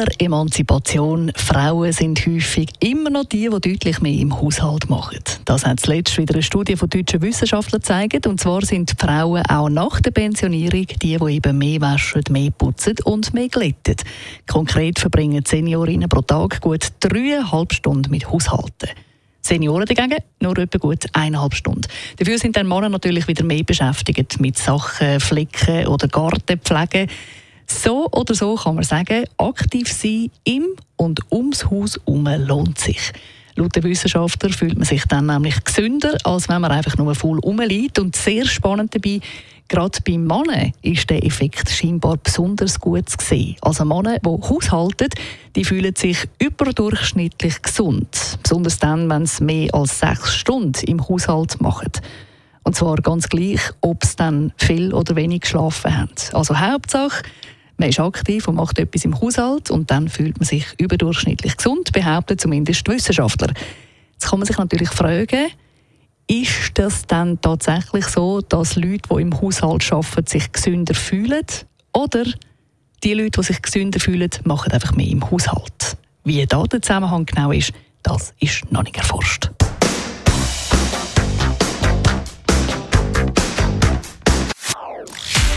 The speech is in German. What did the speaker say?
Aller Emanzipation, Frauen sind häufig immer noch die, die deutlich mehr im Haushalt machen. Das hat zuletzt wieder eine Studie von deutschen Wissenschaftlern gezeigt. Und zwar sind die Frauen auch nach der Pensionierung die, die eben mehr waschen, mehr putzen und mehr glätten. Konkret verbringen Seniorinnen pro Tag gut dreieinhalb Stunden mit Haushalten. Senioren dagegen nur etwa gut eineinhalb Stunden. Dafür sind dann Männer natürlich wieder mehr beschäftigt mit Sachen, Flicken oder Gartenpflege. So oder so kann man sagen, aktiv sein im und ums Haus herum lohnt sich. Laut den Wissenschaftlern fühlt man sich dann nämlich gesünder, als wenn man einfach nur voll rumliegt. Und sehr spannend dabei, gerade bei Männern ist der Effekt scheinbar besonders gut zu sehen. Also Männer, die haushalten, die fühlen sich überdurchschnittlich gesund. Besonders dann, wenn sie mehr als sechs Stunden im Haushalt machen. Und zwar ganz gleich, ob sie dann viel oder wenig geschlafen haben. Also Hauptsache, man ist aktiv und macht etwas im Haushalt und dann fühlt man sich überdurchschnittlich gesund, behaupten zumindest die Wissenschaftler. Jetzt kann man sich natürlich fragen, ist das dann tatsächlich so, dass Leute, die im Haushalt arbeiten, sich gesünder fühlen? Oder die Leute, die sich gesünder fühlen, machen einfach mehr im Haushalt? Wie da der Zusammenhang genau ist, das ist noch nicht erforscht.